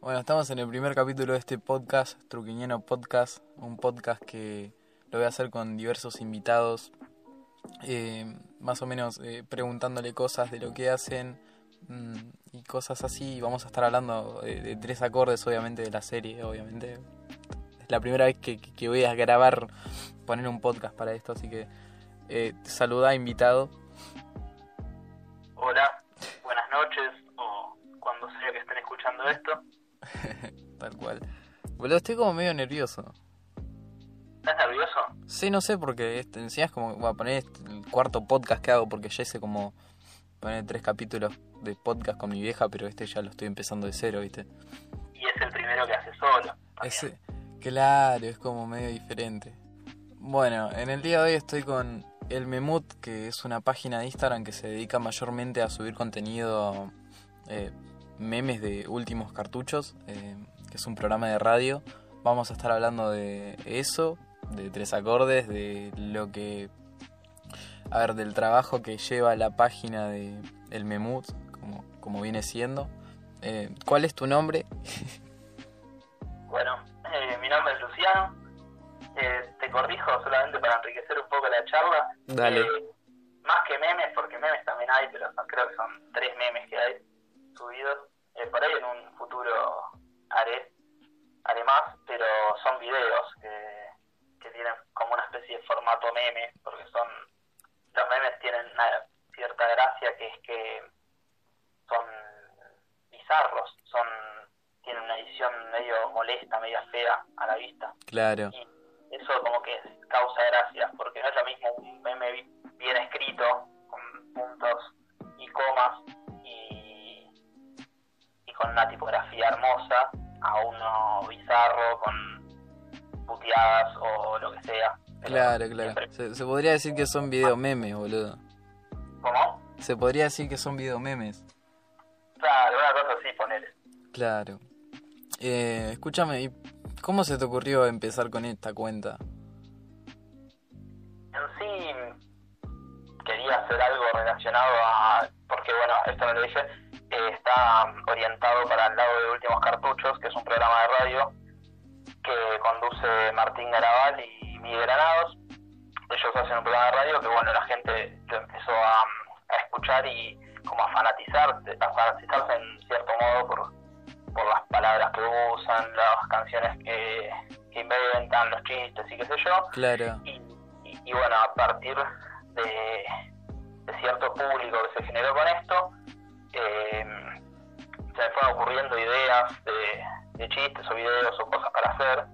Bueno, estamos en el primer capítulo de este podcast, Truquiñeno Podcast, un podcast que lo voy a hacer con diversos invitados, eh, más o menos eh, preguntándole cosas de lo que hacen mm, y cosas así. Vamos a estar hablando de, tres acordes, obviamente, de la serie, obviamente. Es la primera vez que voy a grabar, poner un podcast para esto, así que eh, saluda, invitado. Cual. Boludo, estoy como medio nervioso. ¿Estás nervioso? Sí, no sé, porque este, encima es como, voy a poner este, el cuarto podcast que hago, porque ya hice como, poner tres capítulos de podcast con mi vieja, pero este ya lo estoy empezando de cero, ¿viste? Y es el primero que hace solo. Ese, claro, es como medio diferente. Bueno, en el día de hoy estoy con El Memut, que es una página de Instagram que se dedica mayormente a subir contenido, eh, memes de últimos cartuchos, eh, que es un programa de radio. Vamos a estar hablando de eso, de tres acordes, de lo que... A ver, del trabajo que lleva la página de El Memut, como, como viene siendo. Eh, ¿Cuál es tu nombre? Bueno, eh, mi nombre es Luciano. Eh, te corrijo solamente para enriquecer un poco la charla. Dale. Eh, más que memes, porque memes también hay, pero son- creo que son tres memes que hay subidos. Eh, por ahí en un futuro haré, haré más, pero son videos que, que tienen como una especie de formato meme, porque son los memes tienen una cierta gracia que es que son bizarros, son tienen una edición medio molesta, medio fea a la vista. Claro. Y eso como que causa gracia, porque no es lo mismo un meme bi- bien escrito, con puntos y comas y, y con una tipografía hermosa, a uno bizarro con puteadas o lo que sea. Claro, claro. Se, se podría decir que son video memes, boludo. ¿Cómo? Se podría decir que son video memes. Claro, una cosa así, poner. Claro. Eh, escúchame, ¿y ¿cómo se te ocurrió empezar con esta cuenta? En sí quería hacer algo relacionado a, porque bueno, esto no lo dije, está orientado para el lado de Últimos Cartuchos, que es un programa de radio que conduce Martín Garabal y Miguel Granados. Ellos hacen un programa de radio que bueno, la gente lo empezó a, a escuchar y como a fanatizarse, a fanatizarse en cierto modo por, por las palabras que usan, las canciones que, que inventan, los chistes y qué sé yo Claro. y, y- y bueno, a partir de, de cierto público que se generó con esto, eh, se me fueron ocurriendo ideas de, de chistes o videos o cosas para hacer.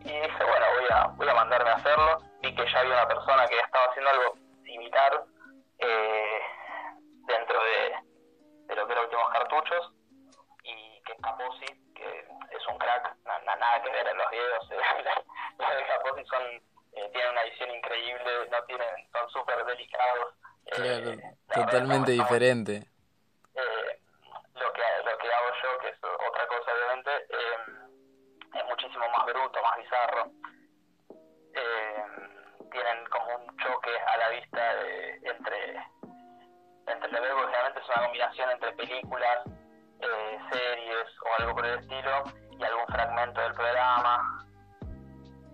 Y dije, bueno, voy a, voy a mandarme a hacerlo. Vi que ya había una persona que estaba haciendo algo similar eh, dentro de, de lo que eran últimos cartuchos. Y que Caposi, que es un crack, na- na- nada que ver en los videos. los de Caposi son eh, tienen una edición increíble, no tienen, son súper delicados. eh, Claro. Totalmente diferente. Eh, lo que lo que hago yo, que es otra cosa obviamente, eh, es muchísimo más bruto, más bizarro. Eh, tienen como un choque a la vista de- entre entre lo que generalmente es una combinación entre películas, eh, series o algo por el estilo y algún fragmento del programa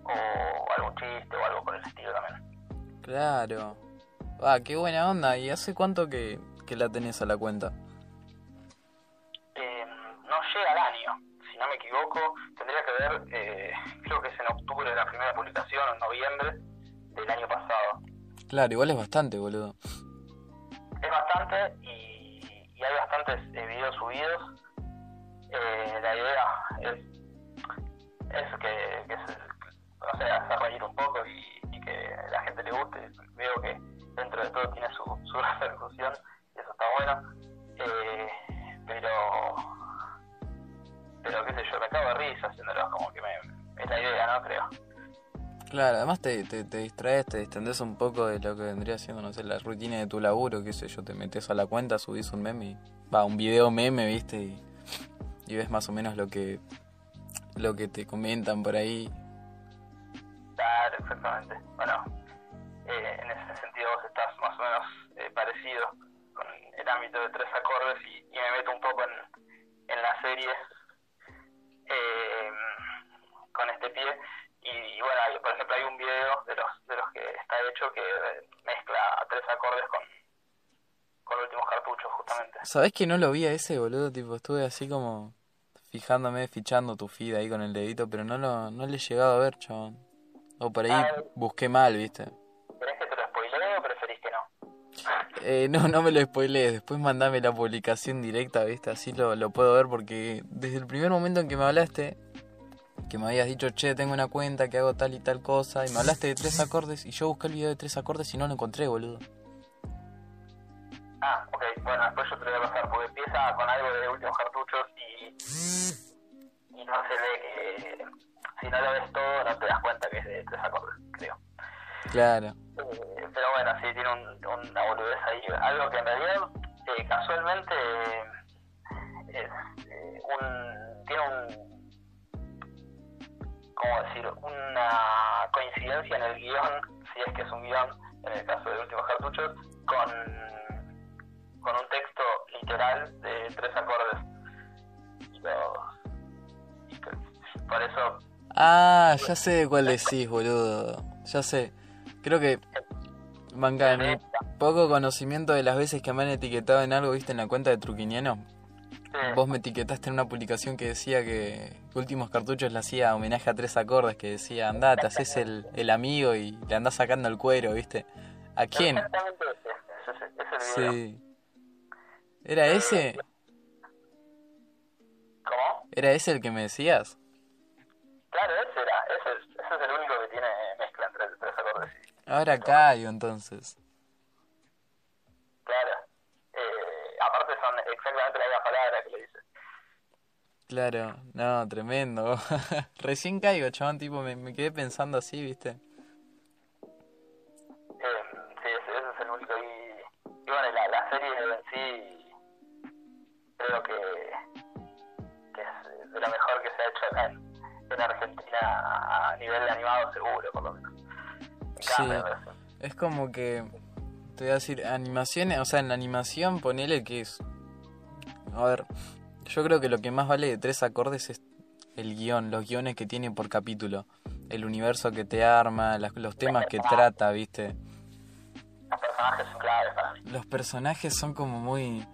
o algún chiste o algo por el estilo también. Claro. Ah, qué buena onda. ¿Y hace cuánto que, que la tenés a la cuenta? En noviembre del año pasado. Claro, igual es bastante, boludo. Es bastante y, y hay bastantes eh, videos subidos. Eh, la idea es, es que, que se, o sea, hacer reír un poco y, y que la gente le guste. Veo que dentro de todo tiene su, su repercusión y eso está bueno. Eh, pero, pero qué sé yo, me cago de risa haciéndolo, como que me, es la idea, ¿no? Creo. Claro, además te, te, te distraes, te distendés un poco de lo que vendría siendo, no sé, la rutina de tu laburo, qué sé yo, te metes a la cuenta, subís un meme, y- va, un video meme, viste, y, ves más o menos lo que, lo que te comentan por ahí. Claro, exactamente. Bueno, eh, en ese sentido vos estás más o menos eh, parecido con el ámbito de tres acordes y, me meto un poco en, en la serie ejemplo, hay un video de los, de los que está hecho que mezcla tres acordes con, con últimos cartuchos, justamente. ¿Sabés que no lo vi a ese, boludo? Tipo, estuve así como fijándome, fichando tu feed ahí con el dedito, pero no lo no le he llegado a ver, chabón. O por ahí Ah. busqué mal, ¿viste? ¿Querés que te lo spoilee o preferís que no? Eh, no, no me lo spoilees, después mandame la publicación directa, ¿viste? Así lo, lo puedo ver porque desde el primer momento en que me hablaste, que me habías dicho, che, tengo una cuenta que hago tal y tal cosa, y me hablaste de tres acordes, y yo busqué el video de tres acordes y no lo encontré, boludo. Ah, ok, bueno, después yo te lo voy a pasar, porque empieza con algo de últimos cartuchos y, y no se ve que si no lo ves todo no te das cuenta que es de tres acordes, creo. Claro. Eh, pero bueno, sí, tiene un, una boludez ahí. Algo que en realidad, eh, casualmente, es eh, un, tiene un, ¿cómo decir? Una coincidencia en el guion, si es que es un guion, en el caso de Últimos Cartuchos, con, con un texto literal de tres acordes. Los- que- por eso Ah, ya sé de cuál decís, boludo. Ya sé. Creo que, en mi poco conocimiento de las veces que me han etiquetado en algo, viste, en la cuenta de Truquiniano. Vos me etiquetaste en una publicación que decía que Últimos Cartuchos le hacía homenaje a tres acordes, que decía, andá, te haces el, el amigo y le andás sacando el cuero, viste. ¿A quién? Exactamente ese, ese, ese. Sí. ¿Era ese? ¿Cómo? ¿Era ese el que me decías? Claro, ese era, ese es, ese es el único que tiene mezcla entre tres acordes. y- Ahora caigo entonces. Claro. Eh, aparte son exactamente la misma palabra que le dice. Claro, no, tremendo. Recién caigo, chabón, tipo, me, me quedé pensando así, viste. Eh, sí, ese, ese es el único. Y, y bueno, la, la serie en sí creo que, que es de lo mejor que se ha hecho en, en Argentina a nivel de animado seguro, por lo menos. Me Sí. Es como que, te voy a decir, animaciones, o sea, en la animación ponele que es... A ver, yo creo que lo que más vale de tres acordes es el guion, los guiones que tiene por capítulo, el universo que te arma, las- los temas que trata, viste. Los personajes son claves para mí. Los personajes son como muy...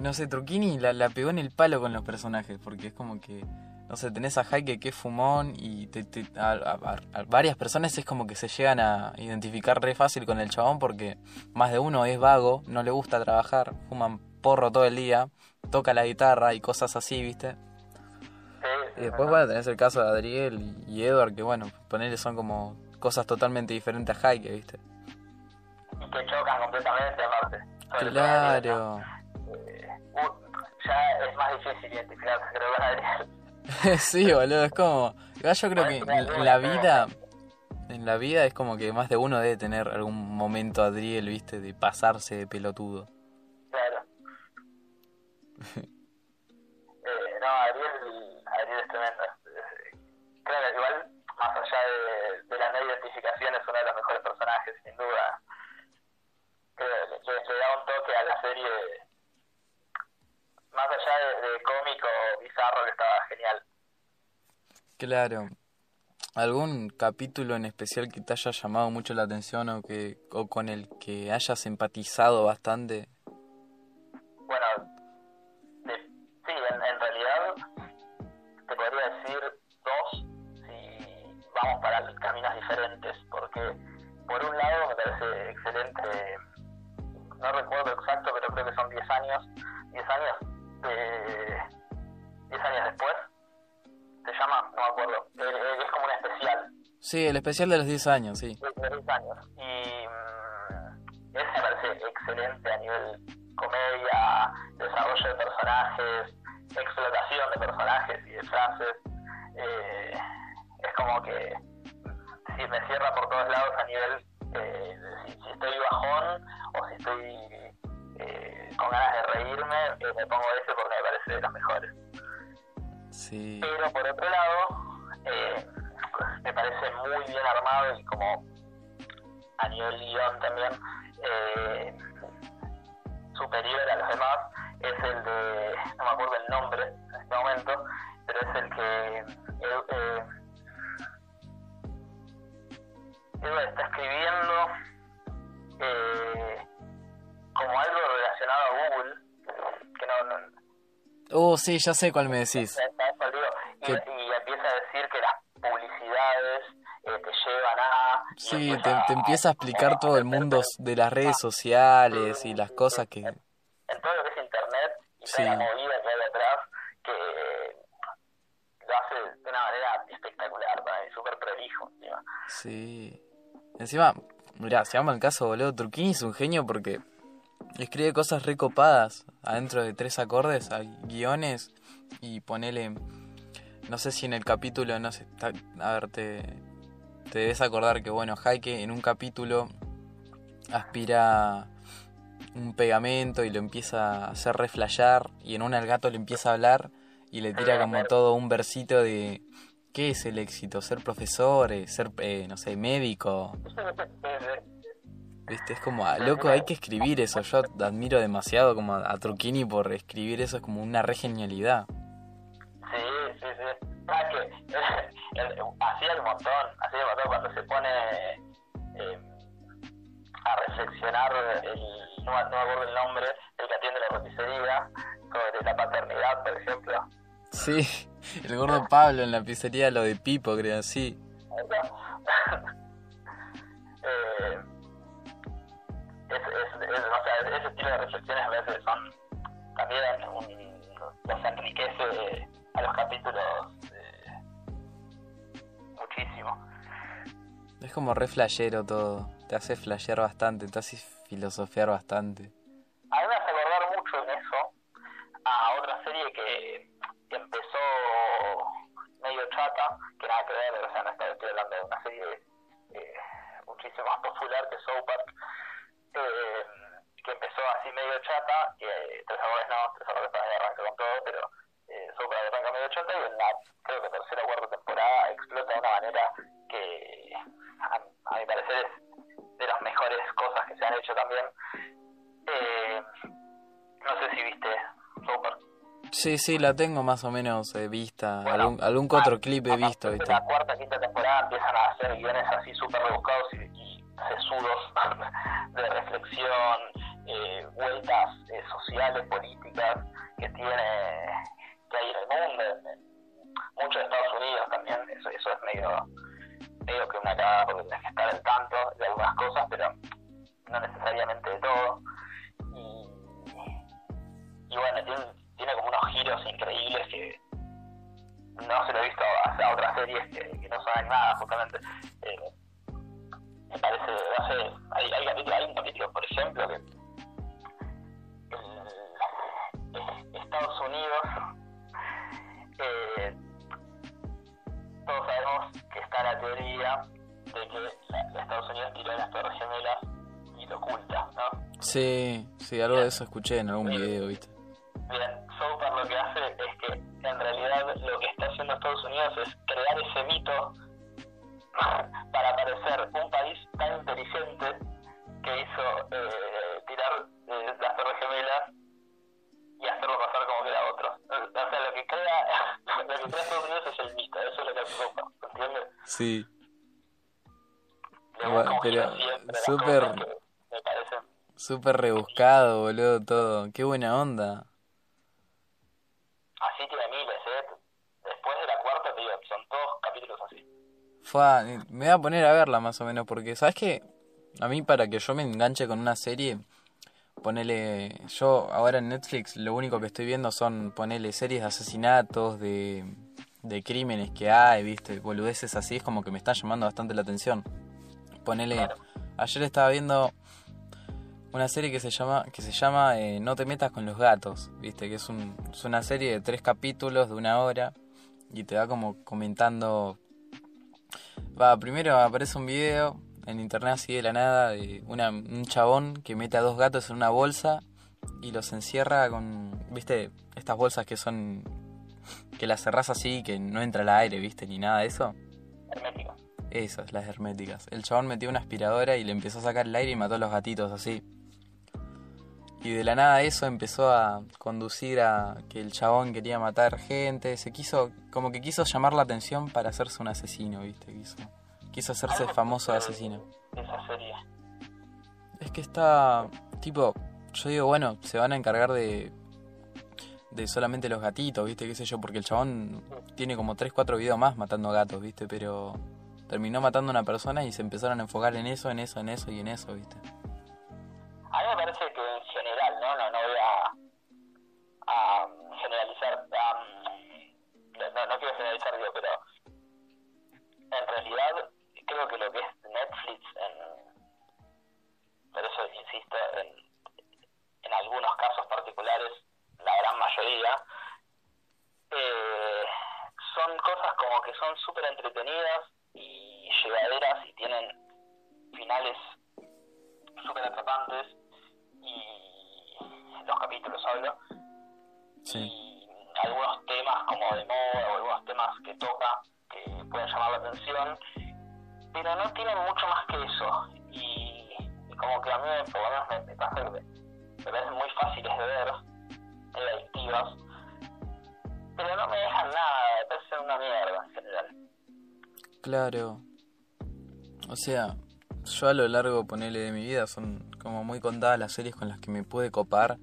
No sé, Truquini la, la pegó en el palo con los personajes, porque es como que... No sé, tenés a Jaike que es fumón y te- te- a, a- a varias personas es como que se llegan a identificar re fácil con el chabón porque más de uno es vago, no le gusta trabajar, fuman porro todo el día, toca la guitarra y cosas así, ¿viste? Y después, bueno, tenés el caso de Adriel y, Edward, que bueno, ponerle son como cosas totalmente diferentes a Jaike, ¿viste? y que chocan completamente aparte. Sobre Claro. eh, uh, ya es más difícil identificarse, creo, con Adriel. sí, boludo, es como... Yo creo que en la vida... En la vida es como que más de uno debe tener algún momento Adriel, ¿viste? De pasarse de pelotudo. Claro. eh, no, Adriel, Adriel es tremendo. Que igual, más allá de, la no identificación, es uno de los mejores personajes, sin duda. Creo que le da un toque a la serie, más allá de, de cómico bizarro, que estaba genial. Claro. ¿Algún capítulo en especial que te haya llamado mucho la atención o que o con el que hayas empatizado bastante? Creo que son 10 años, 10 años de 10 años después, se llama, no me acuerdo, Eh, eh, es como un especial, Sí, el especial de los 10 años, sí. de 10 años. Y mm, ese parece excelente a nivel comedia, desarrollo de personajes, explotación de personajes y de frases. Eh, es como que si me cierra por todos lados a nivel eh, si estoy bajón o si estoy eh, con ganas de reírme, eh, me pongo ese porque me parece de los mejores. Sí. Pero por otro lado, eh, me parece muy bien armado y como a nivel guion también superior a los demás es el de, no me acuerdo el nombre en este momento, pero es el que eh, Edward está Oh, sí, ya sé cuál me decís. y, y empieza a decir que las publicidades eh, te llevan a... Sí, te, te empieza a explicar todo el mundo de las redes sociales y las cosas que... en todo lo que es internet y Sí. toda la movida que hay atrás que lo hace de una manera espectacular, súper prolijo. encima. Sí. Encima, mirá, se llama el caso, boludo. Turquini es un genio porque escribe cosas recopadas adentro de tres acordes, hay guiones y ponele. No sé si en el capítulo, no sé. A ver, te, te debes acordar que, bueno, Jaike en un capítulo aspira un pegamento y lo empieza a hacer reflayar y en una el gato le empieza a hablar y le tira como todo un versito de ¿qué es el éxito? Ser profesor, ser, eh, no sé, médico. ¿Viste? Es como, ah, loco, hay que escribir eso. Yo admiro demasiado como a, a Truquini por escribir eso, es como una re genialidad. Sí, sí, sí. Ah, que él hacía un montón, hacía un montón cuando se pone eh, a reflexionar, el, no, me- no acuerdo el nombre, el que atiende la roticería, sobre la paternidad, por ejemplo. Sí, el gordo Pablo en la pizzería, lo de Pipo, creo, sí. eh, es, es, es- o sea, ese estilo de reflexiones a veces son también los enriquece a los capítulos eh, muchísimo. Es como re flashero todo. Te hace flashear bastante, te hace filosofiar bastante. Sí, sí, la tengo más o menos eh, vista. Bueno, algún, algún que otro clip he visto. De la cuarta, quinta temporada empiezan a hacer guiones así súper rebuscados y, y sesudos de reflexión, eh, vueltas eh, sociales, políticas Sí, sí, algo de eso escuché en algún video, ¿viste? South Park lo que hace es que en realidad lo que está haciendo Estados Unidos es crear ese mito para parecer un país tan inteligente que hizo eh, tirar eh, las torres gemelas y hacerlo pasar como que era otro. O sea, lo que crea, lo que crea Estados Unidos es el mito, eso es lo que hace South Park, ¿entiendes? Sí. Pero súper- cosas que me parecen Súper rebuscado, boludo, todo. Qué buena onda. así tiene miles, ¿eh? Después de la cuarta, te digo, son todos capítulos así. Fua, me voy a poner a verla más o menos, porque, ¿sabes qué? A mí, para que yo me enganche con una serie, ponele. Yo ahora en Netflix lo único que estoy viendo son, ponele, series de asesinatos, de, de crímenes que hay, ¿viste? Boludeces así, es como que me están llamando bastante la atención. Ponele. Ayer estaba viendo una serie que se llama que se llama eh, No te metas con los gatos, ¿viste? Que es, un, es una serie de tres capítulos de una hora y te va como comentando Va, primero aparece un video en internet así de la nada de una, un chabón que mete a dos gatos en una bolsa y los encierra con, viste, estas bolsas que son, que las cerrás así, que no entra el aire, viste, ni nada de eso. Hermético. Esas, las herméticas. El chabón metió una aspiradora y le empezó a sacar el aire y mató a los gatitos así. Y de la nada eso empezó a conducir a que el chabón quería matar gente, se quiso, como que quiso llamar la atención para hacerse un asesino, ¿viste? Quiso, quiso hacerse famoso de asesino. esa serie. Es que está, tipo, yo digo, bueno, se van a encargar de de solamente los gatitos, ¿viste? qué sé yo, porque el chabón tiene como 3, 4 videos más matando gatos, ¿viste? Pero terminó matando a una persona y se empezaron a enfocar en eso, en eso, en eso y en eso, ¿viste? Yo a lo largo, ponele de mi vida, son como muy contadas las series con las que me pude copar.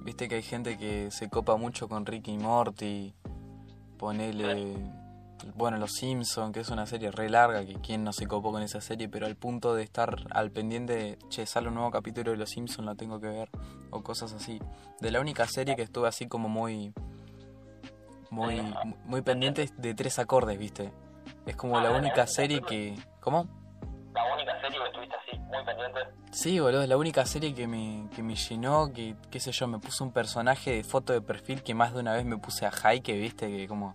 Viste que hay gente que se copa mucho con Ricky y Morty. Ponele. Bueno, Los Simpson, que es una serie re larga, que quien no se copó con esa serie, pero al punto de estar al pendiente de, che, sale un nuevo capítulo de Los Simpson, la tengo que ver, o cosas así. De la única serie que estuve así como muy. Muy, muy pendiente es de tres acordes, viste. Es como la única serie que. ¿Cómo? Serie que estuviste así muy pendiente Sí, boludo, es la única serie que me, que me llenó, que, qué sé yo, me puso un personaje de foto de perfil que más de una vez me puse a Heike, viste, que como...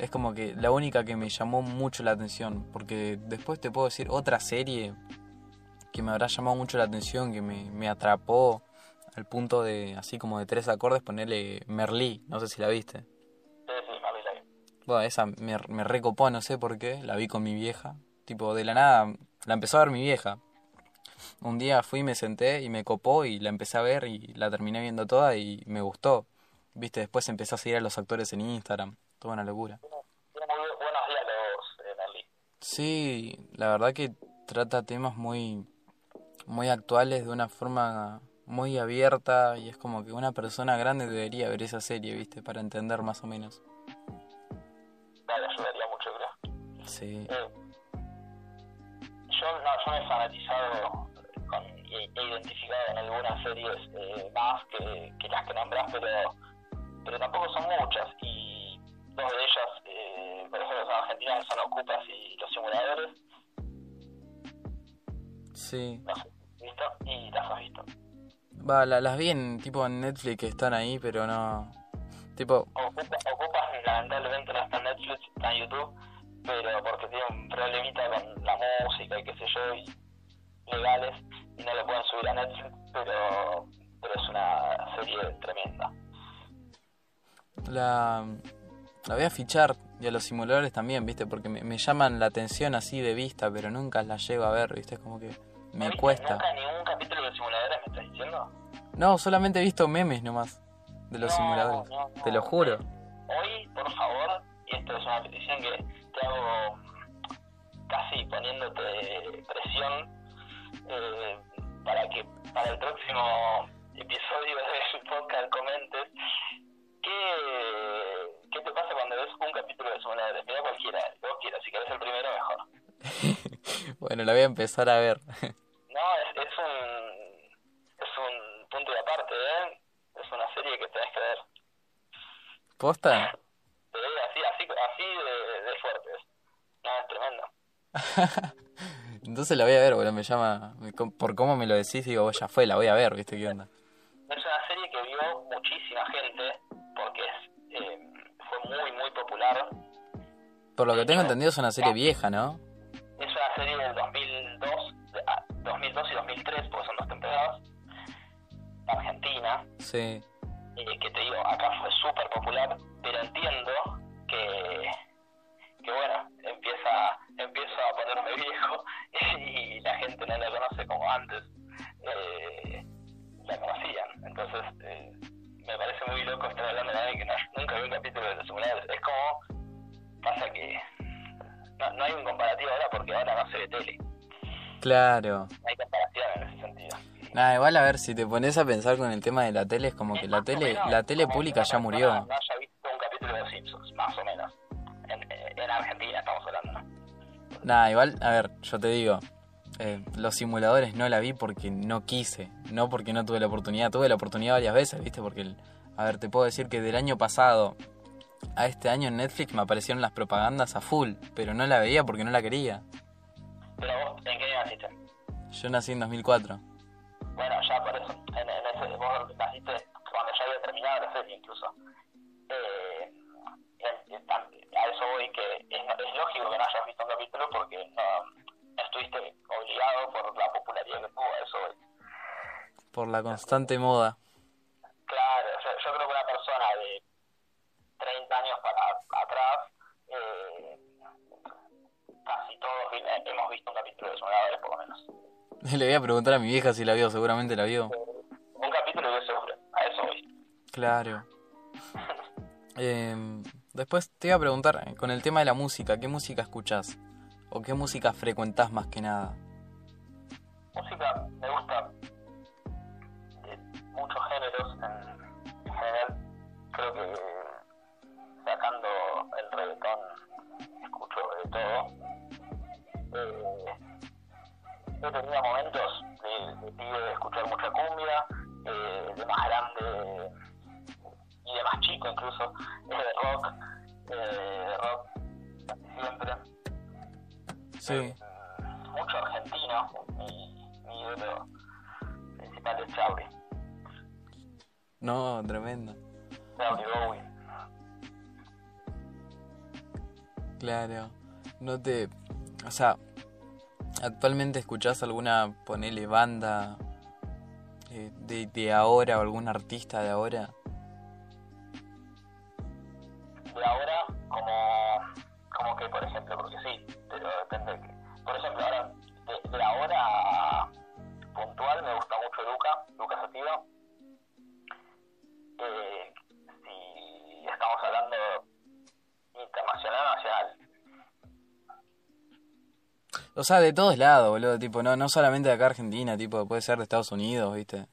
Es como que la única que me llamó mucho la atención, porque después te puedo decir otra serie que me habrá llamado mucho la atención, que me, me atrapó al punto de, así como de tres acordes, ponerle Merlí, no sé si la viste. Sí, sí, la vi. Bueno, esa me, me recopó, no sé por qué, la vi con mi vieja. Tipo, de la nada, la empezó a ver mi vieja. Un día fui, me senté y me copó y la empecé a ver y la terminé viendo toda y me gustó. Viste, después empecé a seguir a los actores en Instagram. Toda una locura. Tiene muy bu- buenos diálogos, eh, Merlí. Sí, la verdad que trata temas muy, muy actuales de una forma muy abierta y es como que una persona grande debería ver esa serie, viste, para entender más o menos. Ayudaría mucho, creo. Sí. Eh, yo, no, yo me he fanatizado con, y he identificado en algunas series eh, más que, que las que nombras, pero, pero tampoco son muchas. Y dos de ellas, eh, por ejemplo, son argentinas, son Ocupas y Los Simuladores. Sí. ¿visto? Y las has visto. Va, la- las vi en tipo en Netflix que están ahí, pero no. Tipo, Ocupa, Ocupas lamentablemente no está en Netflix, está en YouTube, pero porque tiene un problemita con la música y qué sé yo, y legales, y no lo pueden subir a Netflix, pero, pero es una serie tremenda. la, la voy a fichar y a los simuladores también, viste, porque me, me llaman la atención así de vista, pero nunca la llego a ver, viste, es como que ¿No me viste cuesta. nunca ningún capítulo de simuladores, me estás diciendo? No, solamente he visto memes nomás de los No, simuladores. no, no. Te lo juro. Hoy, por favor, y esto es una petición que casi poniéndote presión eh, para que para el próximo episodio del podcast comentes qué, qué te pasa cuando ves un capítulo de simuladores. Mira cualquiera, vos quieras, si querés el primero mejor. bueno, la voy a empezar a ver. No, es, es un es un punto de aparte, ¿eh? Es una serie que tenés que ver. ¿Posta? Sí, así, así, así de, de fuerte es. No, es tremendo. Entonces la voy a ver, boludo, me llama... Por cómo me lo decís, digo, "Oh, ya fue, la voy a ver, viste, qué onda. Es una serie que vio muchísima gente porque es, eh, fue muy, muy popular. Por lo que tengo entendido es una serie vieja, ¿no? Es una serie del 2002, de- ah, 2002 y 2003, porque son dos temporadas. Argentina, Sí. eh, que te digo, acá fue súper popular, pero entiendo que, que bueno, empiezo a ponerme viejo y la gente no la conoce como antes eh, la conocían. Entonces, eh, me parece muy loco estar hablando de alguien que nunca vio un capítulo de los simuladores. Es como pasa que no, no hay un comparativo ahora porque ahora no se ve tele. Claro. No hay comparación en ese sentido. Nada, igual a ver, si te pones a pensar con el tema de la tele, es como que la tele, la tele pública ya murió. Nada, igual, a ver, yo te digo, eh, los simuladores no la vi porque no quise, no porque no tuve la oportunidad, tuve la oportunidad varias veces, ¿viste? Porque, el- a ver, te puedo decir que del año pasado a este año en Netflix me aparecieron las propagandas a full, pero no la veía porque no la quería. Pero vos, ¿en qué año naciste? Yo nací en 2004. Bueno, ya por eso, en, en ese, vos naciste cuando ya había terminado la serie incluso. Porque no estuviste obligado por la popularidad que tuvo, a eso. Por la constante moda. Claro, yo, yo creo que una persona de 30 años para atrás, eh, casi todos vi- hemos visto un capítulo de Simuladores por lo menos. Le voy a preguntar a mi vieja si la vio, seguramente la vio. Un capítulo yo seguro, a eso voy. Claro. Eh, después te iba a preguntar, eh, con el tema de la música, ¿qué música escuchás? ¿O qué música frecuentás más que nada? música me gusta de muchos géneros en, en general. Creo que sacando el reggaetón escucho de todo. Eh, he tenido momentos de, de de escuchar mucha cumbia eh, de más grande y de más chico incluso eh, de rock Sí. mucho argentino. Mi, mi ídolo principal es Charlie. No, tremendo. Charlie Bowie. Claro. No te... O sea, ¿actualmente escuchás alguna, ponele, banda eh, de, de ahora o algún artista de ahora? Sea, de todos lados, boludo, tipo, no, no solamente de acá Argentina, tipo, puede ser de Estados Unidos, ¿viste?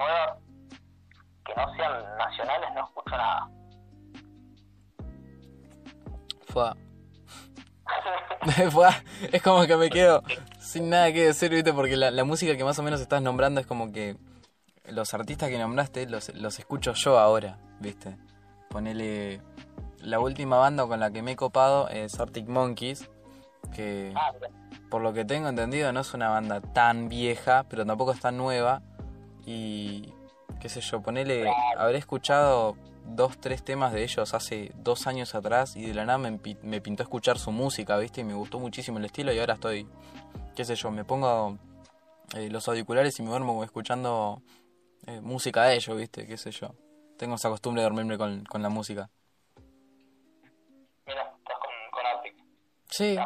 Nuevas, que no sean nacionales, no escucho nada. Fue. Fue. Es como que me quedo sin nada que decir, ¿viste? Porque la, la música que más o menos estás nombrando es como que los artistas que nombraste los, los escucho yo ahora, ¿viste? Ponele. La última banda con la que me he copado es Arctic Monkeys, que Ah, por lo que tengo entendido no es una banda tan vieja, pero tampoco es tan nueva. Y qué sé yo, ponele, habré escuchado dos, tres temas de ellos hace dos años atrás y de la nada me, me pintó escuchar su música, ¿viste? Y me gustó muchísimo el estilo y ahora estoy, qué sé yo, me pongo eh, los auriculares y me duermo escuchando eh, música de ellos, ¿viste? Qué sé yo. Tengo esa costumbre de dormirme con, con la música. Mira, estás con, Arctic. Sí.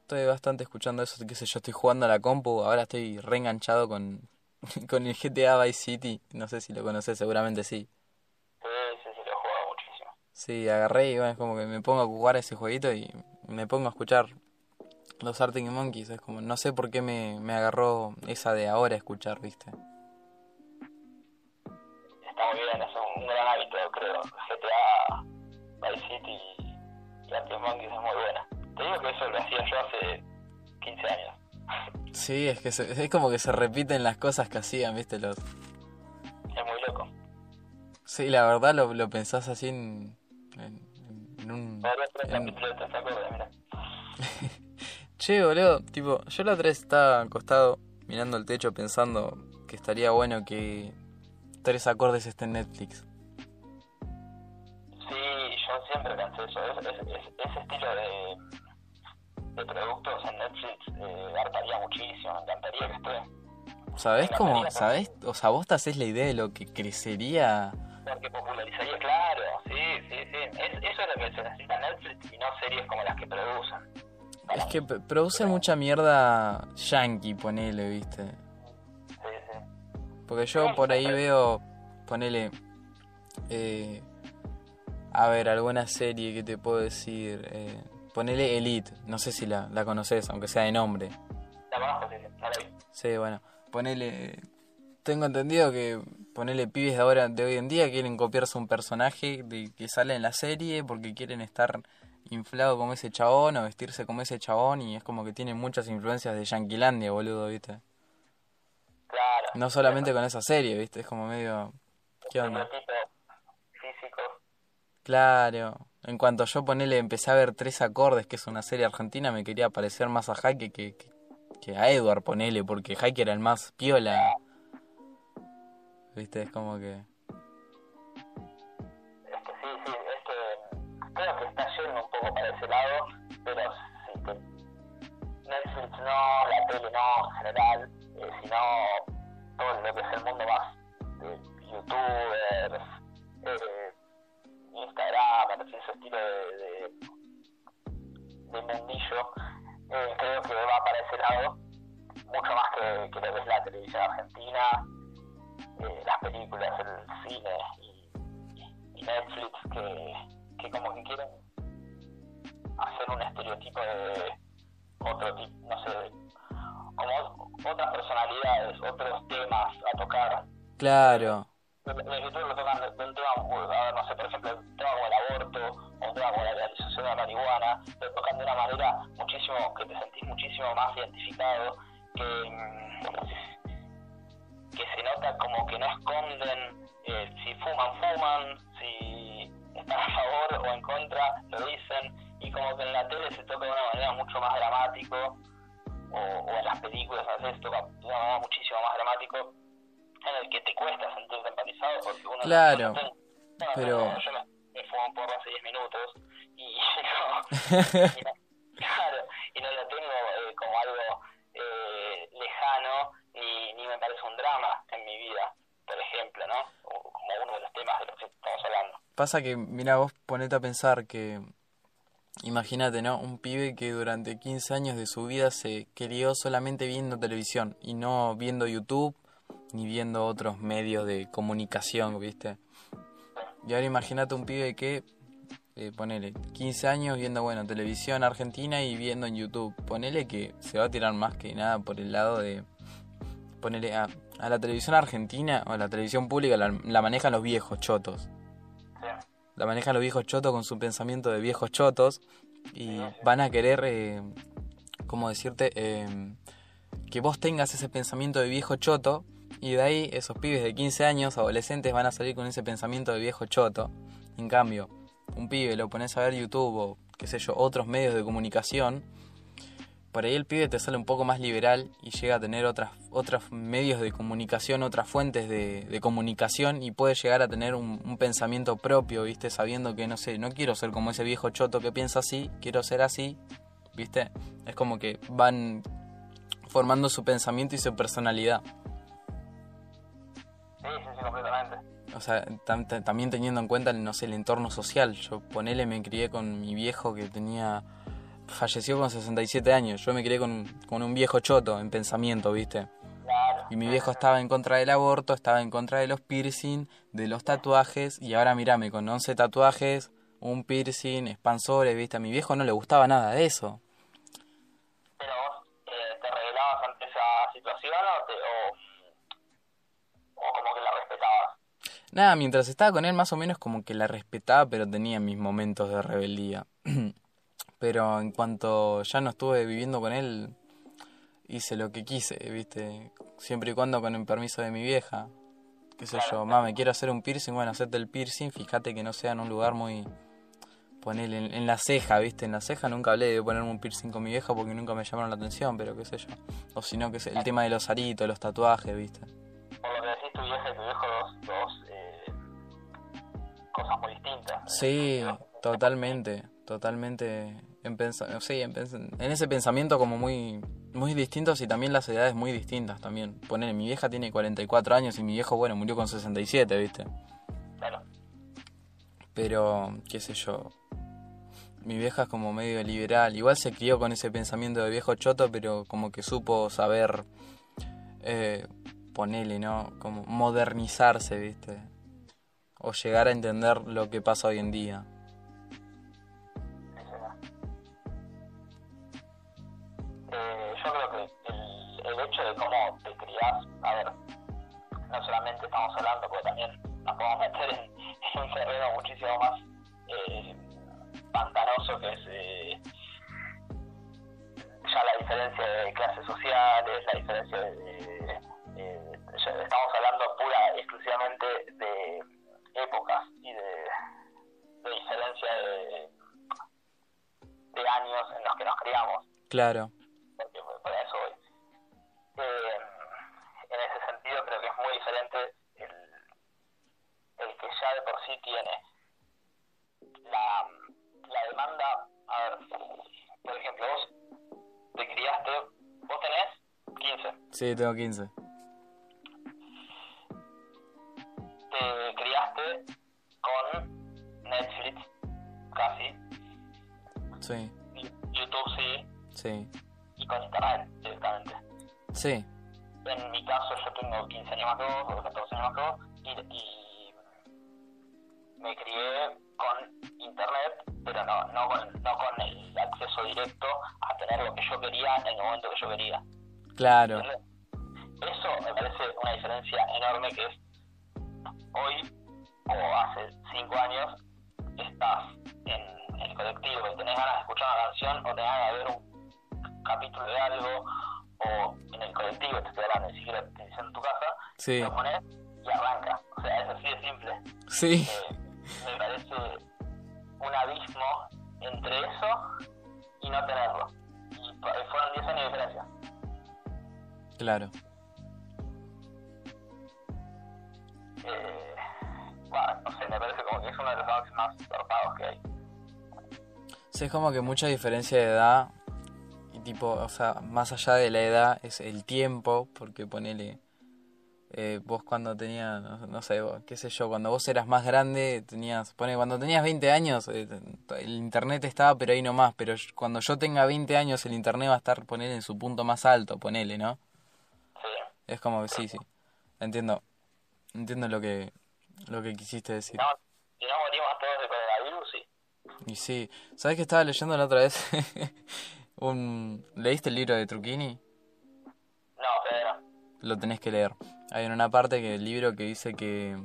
estoy bastante escuchando eso, qué sé yo, estoy jugando a la compu, ahora estoy reenganchado con, con el GTA Vice City, no sé si lo conoces, seguramente sí. Sí, sí, sí, lo he jugado muchísimo. Sí, agarré y bueno, es como que me pongo a jugar ese jueguito y me pongo a escuchar los Arctic Monkeys, es como, no sé por qué me, me agarró esa de ahora escuchar, ¿viste? Está muy bien, es un, un gran hábito, creo. GTA, Vice City y Arctic Monkeys es muy buena. Te digo que eso lo hacía yo hace 15 años. Sí, es que se- es como que se repiten las cosas que hacían, ¿viste? Los... Es muy loco. Sí, la verdad lo, lo pensás así en, en, en un... En- capítulo de tres acordes, mira. Che, boludo, tipo, yo la otra vez estaba acostado mirando el techo pensando que estaría bueno que tres acordes estén en Netflix. Sí, yo siempre pensé eso. Es- es- es- ese estilo de, de productos en Netflix eh, hartaría muchísimo, me encantaría que esté. ¿Sabés cómo? ¿Sabés? O sea, vos te haces la idea de lo que crecería. Porque popularizaría, claro, sí, sí, sí. Es, eso es lo que se necesita Netflix y no series como las que producen. Es que producen mucha mierda yankee, ponele, viste. Sí, sí. Porque yo por ahí veo, ponele, eh, a ver, alguna serie que te puedo decir, eh, ponele Elite, no sé si la, la conoces, aunque sea de nombre. La conozco, sí, sí, no la vi. Sí, bueno, ponele, tengo entendido que ponele pibes de ahora, de hoy en día quieren copiarse un personaje de, que sale en la serie porque quieren estar inflado como ese chabón o vestirse como ese chabón y es como que tienen muchas influencias de Yanquilandia, boludo, viste. Claro. No solamente con esa serie, viste, es como medio... ¿Qué onda? Físico. Claro. En cuanto yo ponele, empecé a ver Tres Acordes, que es una serie argentina, me quería parecer más a Jaque que, que, que a Edward, ponele, porque Jaque era el más piola. Viste, es como que... Este, sí, sí, este, creo que está yendo un poco para ese lado, pero que no, la tele no en general, eh, sino todo lo que es el mundo más de youtubers, eh, Estilo de, de, de mundillo, eh, creo que va para ese lado, mucho más que, que lo que es la televisión argentina, eh, las películas, el cine y, y Netflix que, que como que quieren hacer un estereotipo de otro tipo, no sé, como otras personalidades, otros temas a tocar. Claro, Youtubers lo tocan de, un tema, a ver, no sé, por ejemplo, un tema como el aborto o un tema como la legalización de la marihuana, lo tocan de una manera muchísimo, que te sentís muchísimo más identificado, que, mm, que se nota como que no esconden eh, si fuman, fuman, si están a favor o en contra, lo dicen, y como que en la tele se toca de una manera mucho más dramático, o, o en las películas a veces se toca de una manera muchísimo más dramático, en el que te cuesta sentirte empatizado porque uno Claro, no, no pero- no, yo me, me fumo un porro hace 10 minutos y y no- claro, y no lo tengo eh, como algo eh, lejano ni, ni me parece un drama en mi vida, por ejemplo, ¿no? Como uno de los temas de los que estamos hablando. Pasa que, mira, vos ponete a pensar que, imagínate, ¿no? Un pibe que durante 15 años de su vida se crió solamente viendo televisión y no viendo YouTube ni viendo otros medios de comunicación, ¿viste? Y ahora imagínate un pibe que, eh, ponele, 15 años viendo, bueno, televisión argentina y viendo en YouTube. Ponele que se va a tirar más que nada por el lado de... Ponele a, a la televisión argentina o a la televisión pública la, manejan los viejos chotos la manejan los viejos chotos con su pensamiento de viejos chotos y van a querer, eh, ¿cómo decirte? Eh, que vos tengas ese pensamiento de viejo choto y de ahí esos pibes de 15 años, adolescentes, van a salir con ese pensamiento de viejo choto. En cambio, un pibe lo pones a ver YouTube o, qué sé yo, otros medios de comunicación, por ahí el pibe te sale un poco más liberal y llega a tener otras, otros medios de comunicación, otras fuentes de, comunicación y puede llegar a tener un, un pensamiento propio, ¿viste? Sabiendo que, no sé, no quiero ser como ese viejo choto que piensa así, quiero ser así, ¿viste? Es como que van formando su pensamiento y su personalidad. Sí, sí, sí, completamente. O sea, tam- tam- también teniendo en cuenta, no sé, el entorno social. Yo, ponele, me crié con mi viejo que tenía... Falleció con 67 años. Yo me crié con, con un viejo choto en pensamiento, ¿viste? Claro. Y mi viejo estaba en contra del aborto, estaba en contra de los piercing, de los tatuajes. Y ahora mirame, con 11 tatuajes, un piercing, expansores, ¿viste? A mi viejo no le gustaba nada de eso. Pero vos eh, te revelabas ante esa situación o, te, o, o como que la respetabas. Nada, mientras estaba con él más o menos como que la respetaba, pero tenía mis momentos de rebeldía. pero en cuanto ya no estuve viviendo con él, hice lo que quise, ¿viste? Siempre y cuando con el permiso de mi vieja. qué sé yo, mame, quiero hacer un piercing, bueno, hacerte el piercing, fíjate que no sea en un lugar muy... Ponele en, la ceja, ¿viste? En la ceja nunca hablé de ponerme un piercing con mi vieja porque nunca me llamaron la atención, pero qué sé yo. O si no, que el tema de los aritos, los tatuajes, ¿viste? Por decís, tu vieja tu viejo, dos, cosas muy distintas. Sí, totalmente, totalmente. En, sí, en, ese pensamiento como muy, muy distintos y también las edades muy distintas también. Ponele, mi vieja tiene 44 años y mi viejo, bueno, murió con 67, ¿viste? Claro. Pero, qué sé yo. Mi vieja es como medio liberal. Igual se crió con ese pensamiento de viejo choto, pero como que supo saber, eh, ponele, ¿no? Como modernizarse, ¿viste? O llegar a entender lo que pasa hoy en día. Eh, yo creo que el, el hecho de cómo te criás, a ver, no solamente estamos hablando, porque también nos podemos meter en, en un terreno muchísimo más eh, pantanoso, que es eh, ya la diferencia de clases sociales, la diferencia de... Claro, para eso voy. Eh, en ese sentido creo que es muy diferente el, el que ya de por sí tiene la, la demanda, a ver, por ejemplo, vos te criaste, vos tenés 15, sí, tengo 15. te criaste con Netflix, casi, Sí, YouTube sí, sí, y con Internet directamente. sí, en mi caso yo tengo 15 años más que vos, o 14 años más que vos, y, y me crié con internet, pero no, no, con, no con el acceso directo a tener lo que yo quería en el momento que yo quería. claro. Eso me parece una diferencia enorme que es hoy o hace 5 años estás en el colectivo y tenés ganas de escuchar una canción o tenés ganas de ver un capítulo de algo o en el colectivo te estoy hablando, ni siquiera te en tu casa, sí, lo pones y arranca. O sea, es así de simple. sí, Eh, me parece un abismo entre eso y no tenerlo. Y pa- fueron 10 años de diferencia. claro. Eh, bueno, no sé, me parece como que es uno de los más zarpados que hay. Sí, es como que mucha diferencia de edad. Tipo, o sea, más allá de la edad es el tiempo, porque ponele. eh, vos cuando tenías, no, no sé, vos, qué sé yo, cuando vos eras más grande, tenías, pone, cuando tenías 20 años, eh, el internet estaba, pero ahí nomás, pero cuando yo tenga 20 años, el internet va a estar, ponele, en su punto más alto, ponele, ¿no? Sí, Es como que sí, sí, entiendo, entiendo lo que, lo que quisiste decir. no, si no morimos todos de coronavirus, sí. Y sí, ¿sabes que estaba leyendo la otra vez? un... ¿Leíste el libro de Trucchini? No, Fede, no. Lo tenés que leer. Hay en una parte que el libro que dice que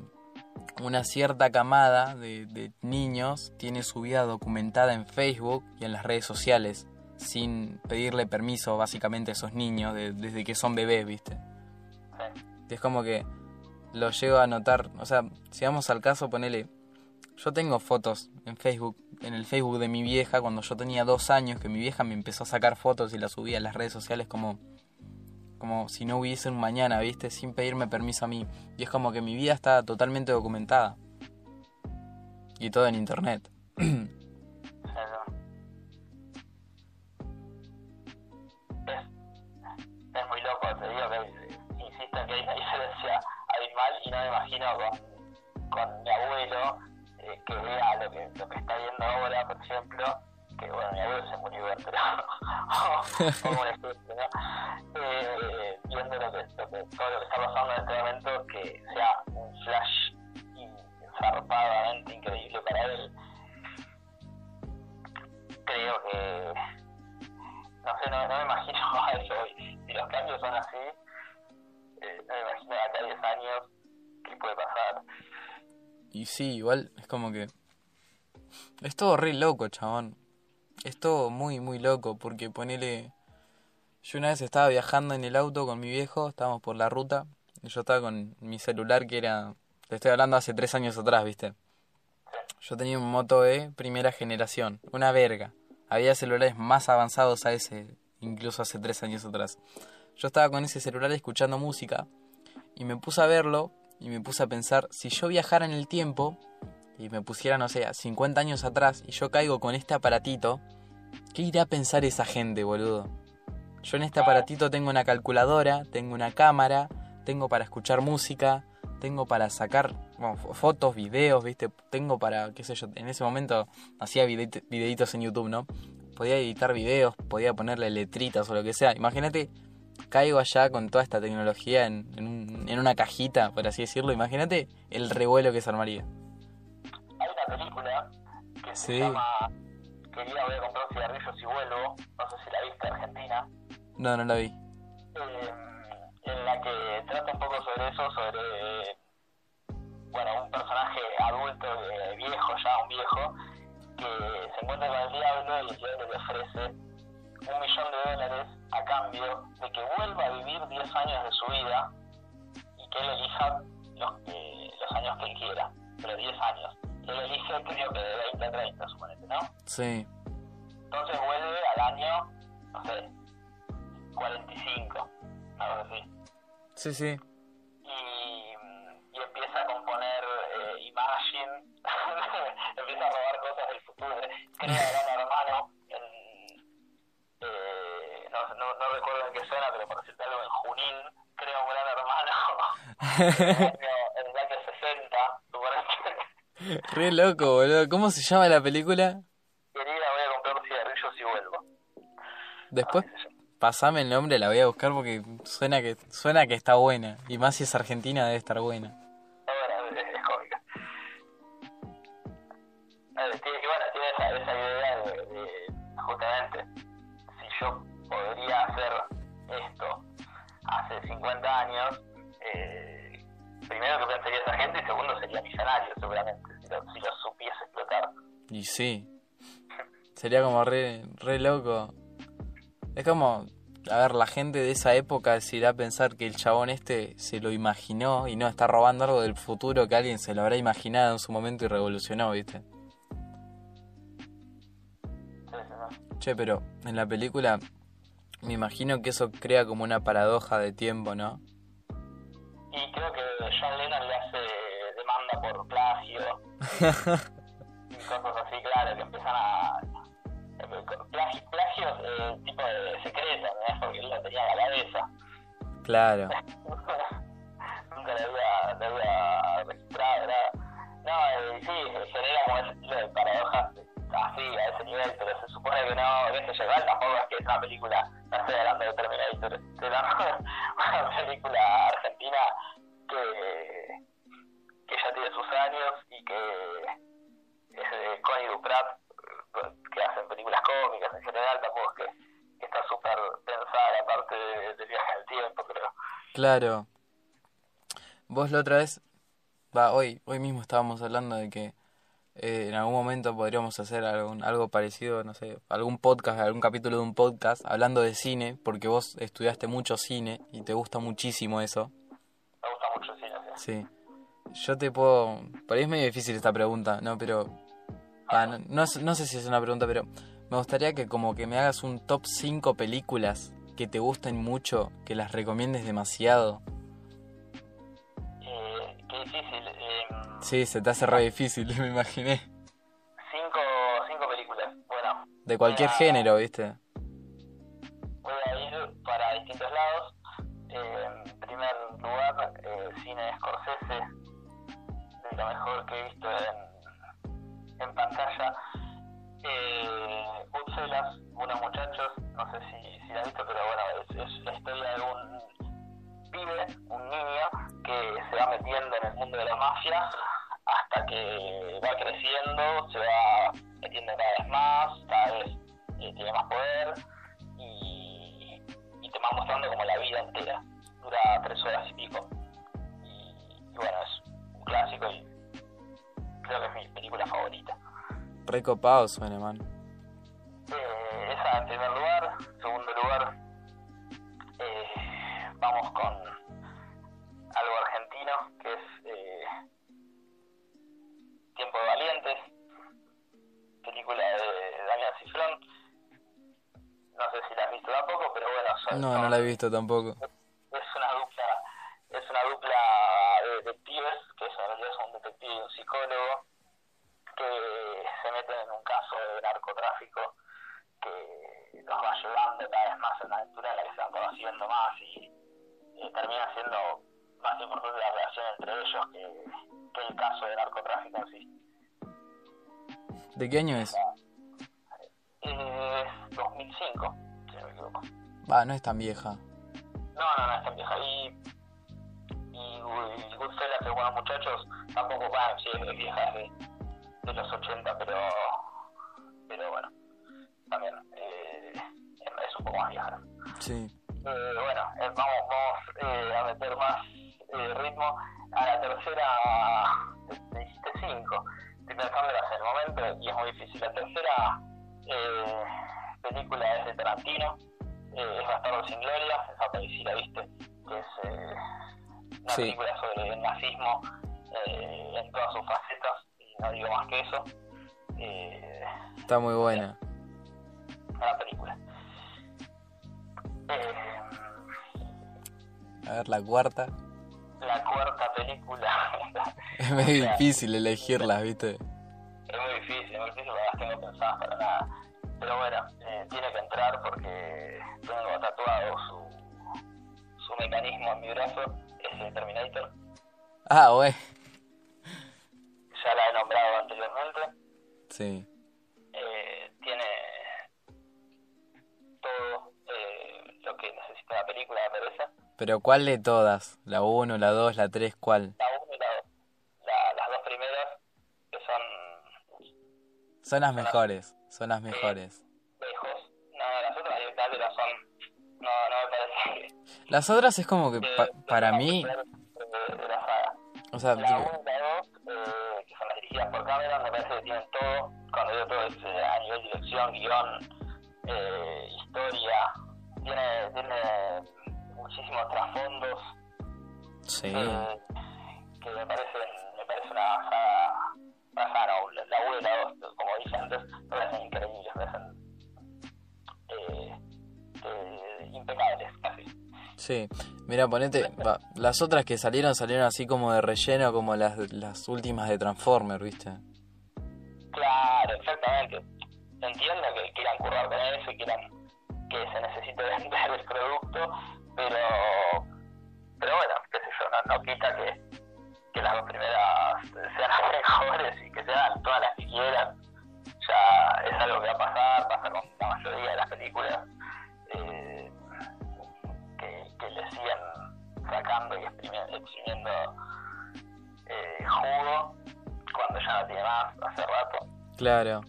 una cierta camada de, de niños tiene su vida documentada en Facebook y en las redes sociales sin pedirle permiso básicamente a esos niños de- desde que son bebés, ¿viste? Sí. Es como que lo llego a notar, o sea, si vamos al caso, ponele, yo tengo fotos en Facebook, en el Facebook de mi vieja cuando yo tenía dos años, que mi vieja me empezó a sacar fotos y las subía a las redes sociales como, como si no hubiese un mañana, ¿viste? Sin pedirme permiso a mí. Y es como que mi vida está totalmente documentada. Y todo en internet. Muy loco, te digo que insisto que y con mi abuelo que vea lo que, lo que está viendo ahora, por ejemplo, que bueno, mi abuelo se murió, pero como ejemplo, ¿no? Eh, viendo lo que, todo lo que está pasando en este momento, que sea un flash zarpadamente increíble para él creo que no sé, no, no me imagino a eso hoy. Si los cambios son así, eh, no me imagino acá a 10 años qué puede pasar. Y sí, igual es como que... Es todo re loco, chabón. Es todo muy, muy loco, porque ponele... Yo una vez estaba viajando en el auto con mi viejo, estábamos por la ruta, yo estaba con mi celular que era, te estoy hablando hace tres años atrás, ¿viste? Yo tenía un Moto E primera generación, una verga. Había celulares más avanzados a ese, incluso hace tres años atrás. Yo estaba con ese celular escuchando música y me puse a verlo y me puse a pensar, si yo viajara en el tiempo y me pusiera, no sé, a 50 años atrás y yo caigo con este aparatito, ¿qué irá a pensar esa gente, boludo? Yo en este aparatito tengo una calculadora, tengo una cámara, tengo para escuchar música, tengo para sacar fotos, videos, ¿viste? Tengo para, qué sé yo, en ese momento hacía videitos en YouTube, ¿no? Podía editar videos, podía ponerle letritas o lo que sea. Imagínate, caigo allá con toda esta tecnología en, en, una cajita, por así decirlo. Imagínate el revuelo que se armaría. Hay una película que se llama Quería voy a comprar cigarrillos y vuelvo. No sé si la viste, Argentina. No, no la vi. Eh, en la que trata un poco sobre eso, sobre bueno, un personaje adulto, eh, viejo ya, un viejo, que se encuentra con el diablo y el diablo le ofrece un millón de dólares a cambio de que vuelva a vivir 10 años de su vida y que él elija los, los años que él quiera, pero 10 años. Él elige, creo que de 20 a 30, suponete, ¿no? Sí. Entonces vuelve al año, no sé, 45, algo así. Sí, sí. Y, y empieza a componer eh, Imagine, empieza a robar cosas del futuro. Crea Gran Hermano, eh, no, no, no, recuerdo en qué zona, pero por decirte algo, en Junín, crea un Gran Hermano en, el año, en el año 60, suponete. Re loco, boludo. ¿Cómo se llama la película? Querida, voy a comprar cigarrillos y vuelvo. Después, pasame el nombre, la voy a buscar porque suena que suena que está buena. Y más si es argentina, debe estar buena. Sí. Sería como re, re loco es como, a ver, la gente de esa época se irá a pensar que el chabón este se lo imaginó y no está robando algo del futuro que alguien se lo habrá imaginado en su momento y revolucionó, ¿viste? Che, pero en la película me imagino que eso crea como una paradoja de tiempo, ¿no? Y creo que John Lennon le hace demanda por plagio. y cosas así, claro, que empiezan a plagios, plagios eh, tipo de secreto, ¿no? Porque él lo tenía a la cabeza. Claro. Nunca lo había, lo había registrado, nada. No, eh, sí, genera como ese estilo de paradojas así, a ese nivel, pero se supone que no, que se llevar, tampoco es que es una película, no estoy hablando de Terminator, estoy hablando de una película argentina que, que ya tiene sus años y que es de Connie Duprat, que hacen películas cómicas en general, tampoco es que, está súper pensada la parte del de viaje al tiempo, creo. Claro. Vos la otra vez, va, hoy, hoy mismo estábamos hablando de que eh, en algún momento podríamos hacer algún, algo parecido, no sé, algún podcast, algún capítulo de un podcast hablando de cine, porque vos estudiaste mucho cine y te gusta muchísimo eso. Me gusta mucho el cine, sí. Sí. Yo te puedo... Por ahí es medio difícil esta pregunta, ¿no? Pero Ah, no, no, sé si es una pregunta, pero me gustaría que como que me hagas un top 5 películas que te gusten mucho, que las recomiendes demasiado. Eh, qué difícil. Eh, sí, se te hace re difícil, me imaginé. Cinco, cinco películas, bueno. De cualquier género, ¿viste? Voy a ir para distintos lados. Eh, en primer lugar, eh, cine Scorsese, de lo mejor que he visto en en pantalla eh, Goodfellas, unos muchachos, no sé si, si la han visto, pero bueno, es, la historia de un pibe, un niño, que se va metiendo en el mundo de la mafia hasta que va creciendo, se va metiendo cada vez más, cada vez eh, tiene más poder y, y, te va mostrando como la vida entera. Dura tres horas y pico. Y, y bueno, es un clásico y creo que es mi película favorita. Recopado suena, man. Eh, esa en primer lugar. Segundo lugar, eh, vamos con algo argentino que es eh, Tiempo de Valientes, película de Damián Cifrón. No sé si la has visto tampoco, pero bueno. Son, no, no la he visto tampoco detective y un psicólogo, que se meten en un caso de narcotráfico que los va llevando cada vez más en la aventura en la que se van conociendo más y termina siendo más importante la relación entre ellos que, que el caso de narcotráfico en sí. ¿De qué año es? Es 2005, si no me equivoco. Va, no es tan vieja. No, no, no es tan vieja. Y, y, Goodfellas, que buenos muchachos, tampoco van, sí, es vieja, es de, de los 80, pero, pero bueno, también eh, es un poco más vieja. Sí. Eh, bueno, eh, vamos, vamos eh, a meter más eh, ritmo. A la tercera, te dijiste 5. Estoy pensándolas en el momento y es muy difícil. La tercera eh, película es de Tarantino, eh, es Bastardo sin Gloria, esa peli si la viste, que es eh, una Sí. película sobre el nazismo eh, en todas sus facetas, y no digo más que eso. Eh, Está muy buena. una película. Eh, A ver, la cuarta. la cuarta película Es medio difícil elegirlas, ¿viste? es muy difícil, muy difícil, no las tengo pensadas para nada. Pero bueno, eh, tiene que entrar porque tengo tatuado su, su mecanismo en mi brazo, es el Terminator. Ah, güey. Ya la he nombrado anteriormente. Sí. Eh, tiene todo eh, lo que necesita la película, me parece. Pero ¿cuál de todas? ¿La 1, la 2, la 3, cuál? La 1 y la 2. La, las dos primeras, que son Son las mejores. Son las mejores. Las otras es como que que- pa- para mí, de, de la saga. o sea, La 1 y la 2, eh, que son las dirigidas por Cameron, me parece que tienen todo, cuando digo todo es eh, a nivel dirección, guion, eh, historia, tiene, tiene muchísimos trasfondos sí. eh, Sí, mira, ponete, va, las otras que salieron salieron así como de relleno, como las, las últimas de Transformer, ¿viste? Claro, exactamente. Entiendo que quieran currar con eso y quieran que se necesite vender el producto, pero pero bueno, qué sé yo, no, no quita que, que las dos primeras sean las mejores y que sean todas las que quieran. Ya es algo que va a pasar, pasa con la mayoría de las películas sacando y exprimiendo, eh, jugo cuando ya no tiene más hace rato. Claro.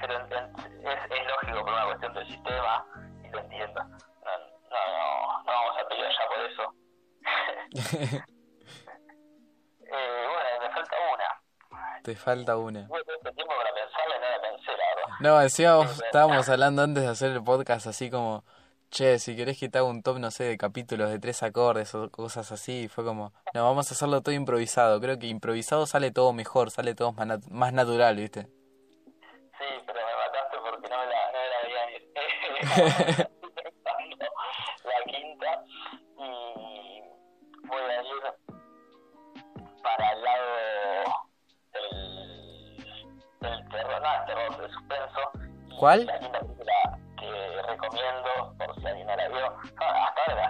Pero en- en- es, es lógico por una cuestión del sistema y lo entiendo. No, no, no, no vamos a pelear ya por eso. eh, bueno, me falta una. Te falta una. Este tiempo para pensarla y no la pensé, la verdad. No, vos estábamos hablando antes de hacer el podcast así como, che, si querés que te haga un top, no sé, de capítulos de tres acordes o cosas así, y fue como, no, vamos a hacerlo todo improvisado. Creo que improvisado sale todo mejor, sale todo más, nat- más natural, ¿viste? Sí, pero me mataste porque no me la, no me la veía venir. La quinta y voy a ir para el lado del, del terror, no, terror, del suspenso. ¿Cuál? La quinta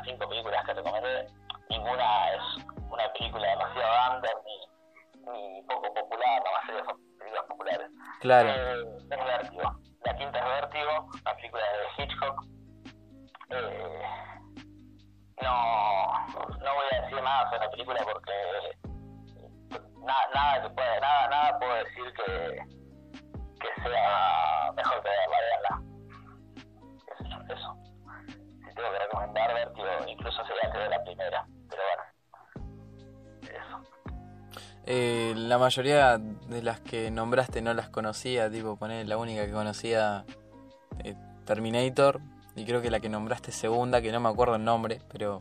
las cinco películas que recomendé, ninguna es una película demasiado under ni, ni poco popular, la mayoría son películas populares. Claro. Eh, es Vértigo. La quinta es Vértigo, una película de Hitchcock. Eh, no, no voy a decir nada sobre la película porque nada, nada que pueda, nada, nada puedo decir que, que sea mejor que verla, tengo que recomendar Vértigo, incluso sería que de la primera, pero bueno. Eso. Eh, la mayoría de las que nombraste no las conocía, tipo, poner la única que conocía eh, Terminator, y creo que la que nombraste segunda, que no me acuerdo el nombre, pero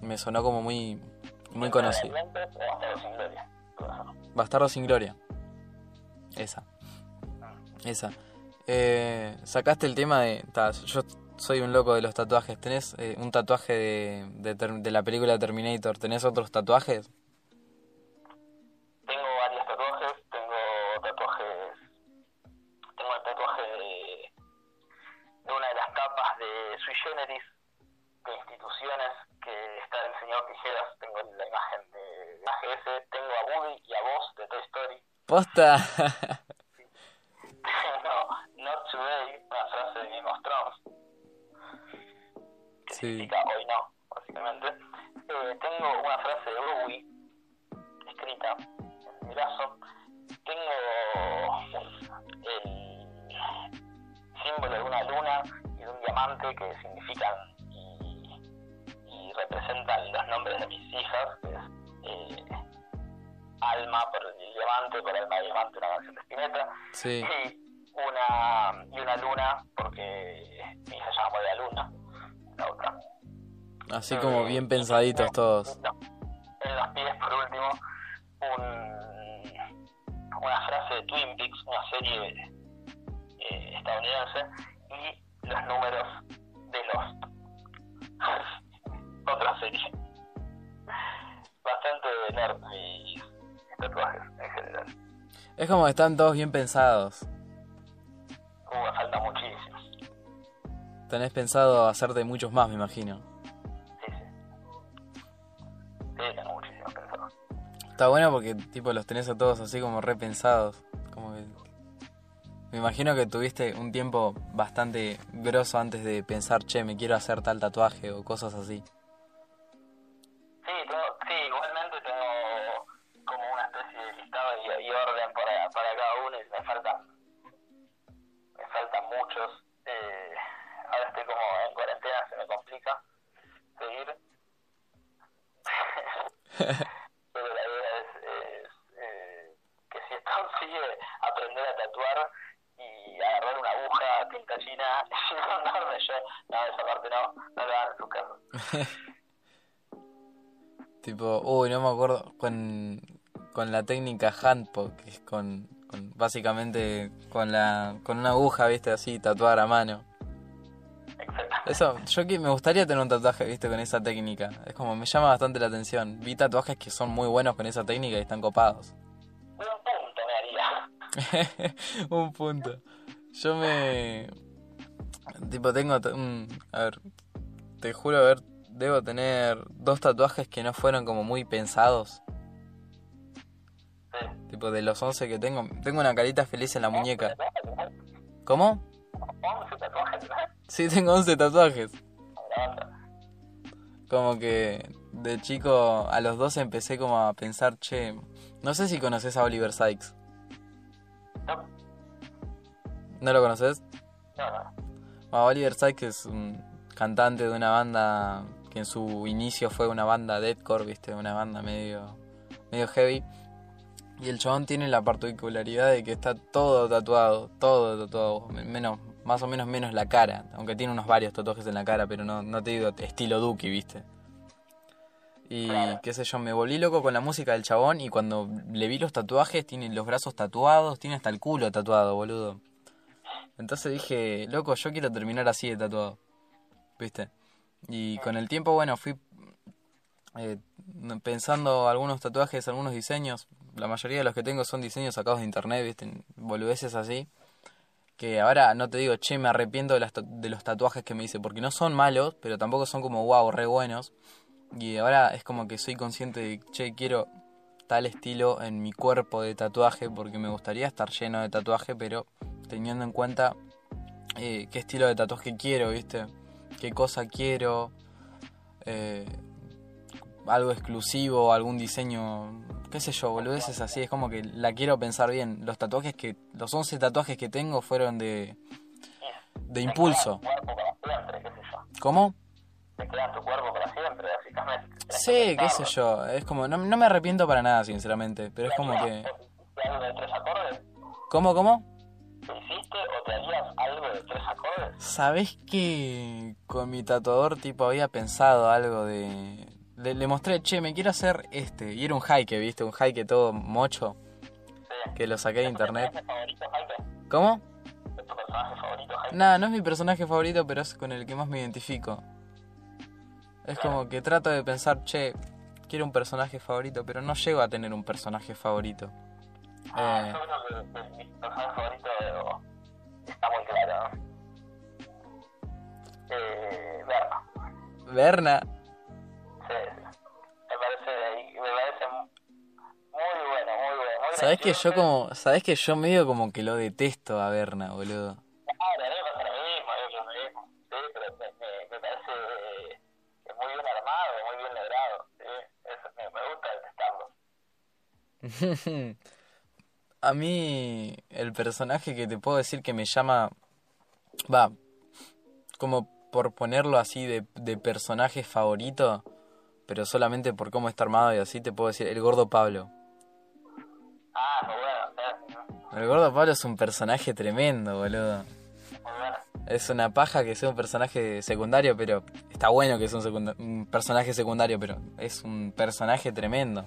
me sonó como muy, muy conocida. Realmente, o Bastardos sin Gloria. Bastardo sin Gloria. Esa. Esa. Eh, sacaste el tema de. ta, yo soy un loco de los tatuajes. ¿Tenés eh, un tatuaje de, de, la película Terminator? ¿Tenés otros tatuajes? Tengo varios tatuajes, tengo tatuajes, tengo el tatuaje de, de una de las capas de Sui Generis, de instituciones, que está el señor Tijeras, tengo la imagen de la GS, tengo a Woody y a vos de Toy Story. ¡Posta! Tengo Not Today, una frase de Game of Thrones, Sí. significa hoy no, básicamente. Eh, tengo una frase de Bowie, escrita en mi brazo. Tengo el símbolo de una luna y de un diamante que significan y, y representan los nombres de mis hijas, que es eh, Alma por el diamante, por Alma de Diamante, una canción de Spinetta Sí. y una y una luna porque mi hija se llama la luna Así como bien pensaditos todos. En los pies por último un, una frase de Twin Peaks una serie eh, estadounidense y los números de Lost otra serie bastante nerd mis, tatuajes en general Es como que están todos bien pensados. Uh, falta muchísimo Tenés pensado hacerte muchos más, me imagino. Sí, sí. Sí, tengo muchísimo pensado. Está bueno porque tipo los tenés a todos así como repensados. Como que... Me imagino que tuviste un tiempo bastante grosso antes de pensar, che, me quiero hacer tal tatuaje o cosas así. La técnica handpoke, que es con, con básicamente con la con una aguja, viste, así, tatuar a mano. Eso, yo que me gustaría tener un tatuaje, viste, con esa técnica. Es como, me llama bastante la atención. Vi tatuajes que son muy buenos con esa técnica y están copados. Un punto me haría. un punto. Yo me... Tipo, tengo... a ver, te juro, a ver, debo tener dos tatuajes que no fueron como muy pensados. Tipo, de los 11 que tengo. Tengo una carita feliz en la muñeca. ¿Cómo? 11 tatuajes. Sí, tengo 11 tatuajes. Como que de chico a los 12 empecé como a pensar, che, no sé si conoces a Oliver Sykes. No, ¿No lo conoces? no, no. Bueno, Oliver Sykes es un cantante de una banda que en su inicio fue una banda deathcore, viste, una banda medio medio heavy. Y el chabón tiene la particularidad de que está todo tatuado, todo tatuado, menos más o menos menos la cara, aunque tiene unos varios tatuajes en la cara, pero no, no te digo estilo Duki, viste. Y qué sé yo, me volví loco con la música del chabón y cuando le vi los tatuajes, tiene los brazos tatuados, tiene hasta el culo tatuado, boludo. Entonces dije, loco, yo quiero terminar así de tatuado. ¿Viste? Y con el tiempo, bueno, fui eh, pensando algunos tatuajes, algunos diseños. La mayoría de los que tengo son diseños sacados de internet, ¿viste? Boludeces así. Que ahora no te digo, che, me arrepiento de, las de los tatuajes que me hice, porque no son malos, pero tampoco son como wow, re buenos. Y ahora es como que soy consciente de, che, quiero tal estilo en mi cuerpo de tatuaje, porque me gustaría estar lleno de tatuaje, pero teniendo en cuenta eh, qué estilo de tatuaje quiero, ¿viste? Qué cosa quiero, eh, algo exclusivo, algún diseño, qué sé yo, boludeces así, es como que la quiero pensar bien. Los tatuajes que, los 11 tatuajes que tengo fueron de, de impulso. ¿Cómo? Te queda tu cuerpo para siempre, básicamente. Sí, qué sé yo, es como, no, no me arrepiento para nada, sinceramente, pero es como que... ¿Te algo de tres acordes? ¿Cómo, cómo? ¿Te hiciste o te harías algo de tres acordes? ¿Sabés que con mi tatuador tipo había pensado algo de... Le, le mostré, che, me quiero hacer este. Y era un hike, ¿viste? Un hike todo mocho. Sí. Que lo saqué de ¿Es tu internet. personaje favorito? ¿Cómo? ¿Es tu personaje favorito? Nada, no es mi personaje favorito, pero es con el que más me identifico. Es como que trato de pensar, che, quiero un personaje favorito, pero no llego a tener un personaje favorito. Ah, Eh, yo creo que mi personaje favorito está muy claro. Eh, Berna. Berna. Me parece, me parece muy bueno, muy bueno. Muy ¿sabés que yo como, sabés que yo medio como que lo detesto a Berna, boludo? Claro, a mí me pasa lo mismo, a mí me pasa lo mismo. Sí, pero me, me, me parece eh, muy bien armado, muy bien logrado. Sí, eso, me, me gusta detestarlo. A mí el personaje que te puedo decir que me llama, va, como por ponerlo así de, de personaje favorito, pero solamente por cómo está armado y así te puedo decir, el gordo Pablo. Ah, muy bueno, El gordo Pablo es un personaje tremendo, boludo. bueno. Es una paja que sea un personaje secundario, pero está bueno que sea un, secunda- un personaje secundario, pero es un personaje tremendo.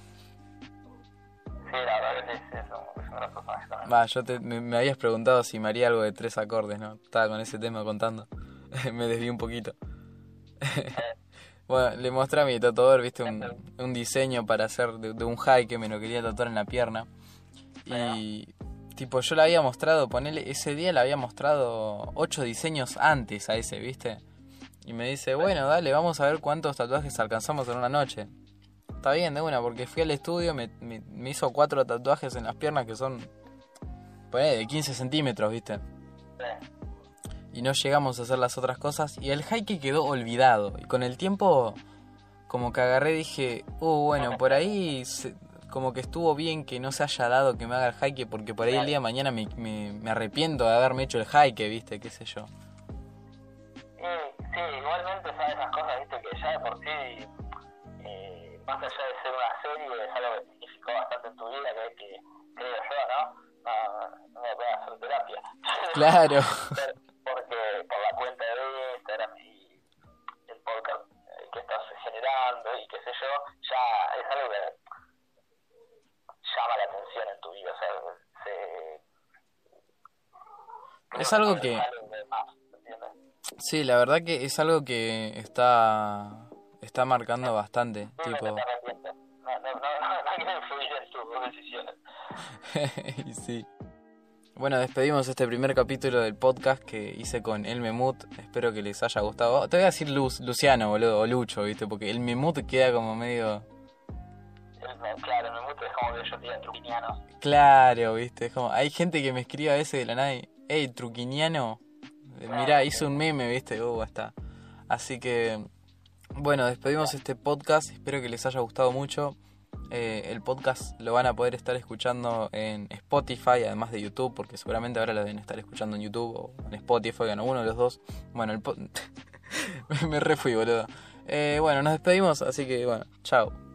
Sí, la verdad que sí, sí, es un, es un gran personaje también. Va, yo te, me, me habías preguntado si me haría algo de tres acordes, ¿no? Estaba con ese tema contando. me desvié un poquito. Bueno, le mostré a mi tatuador, viste, un, un diseño para hacer de, de un high que me lo quería tatuar en la pierna. Y, tipo, yo le había mostrado, ponele, ese día le había mostrado ocho diseños antes a ese, viste. Y me dice, bueno, dale, vamos a ver cuántos tatuajes alcanzamos en una noche. Está bien, de una, porque fui al estudio, me, me- me hizo cuatro tatuajes en las piernas que son, ponele, de 15 centímetros, viste. Y no llegamos a hacer las otras cosas. Y el hike quedó olvidado. Y con el tiempo, como que agarré dije, uh, bueno, por ahí se- como que estuvo bien que no se haya dado que me haga el hike, porque por ahí el día de mañana me, me, me arrepiento de haberme hecho el hike, viste, qué sé yo. Y, sí, igualmente, ¿sabes? Esas cosas, viste, que ya de por sí, eh, más allá de ser una serie, es algo que significó bastante en tu vida, que, que creo yo, ¿no? No, no me puedo hacer terapia. Claro. Porque por la cuenta de Instagram y el podcast eh, que estás generando y qué sé yo, ya es algo que llama la atención en tu vida, o sea, se... Es algo que-. Sí, la verdad que es algo que está, está marcando bastante, tipo... que te arrepientes. No, no, no, no, no quiero influir en tus decisiones. y sí. Bueno, despedimos este primer capítulo del podcast que hice con El Memut. Espero que les haya gustado. Te voy a decir Luz, Luciano, boludo, o Lucho, ¿viste? Porque el Memut queda como medio... El- claro, me gusta es como que yo diga truquiniano. Claro, ¿viste? Es como... Hay gente que me escribe a veces de la nada y... Hey, truquiniano. eh, Mirá, hice un meme, ¿viste? Uh, está. Así que... Bueno, despedimos este podcast. Espero que les haya gustado mucho. Eh, el podcast lo van a poder estar escuchando en Spotify, además de YouTube, porque seguramente ahora lo deben estar escuchando en YouTube o en Spotify, en alguno de los dos. Bueno, el po- me refui, boludo. Eh, bueno, nos despedimos, así que bueno, chao.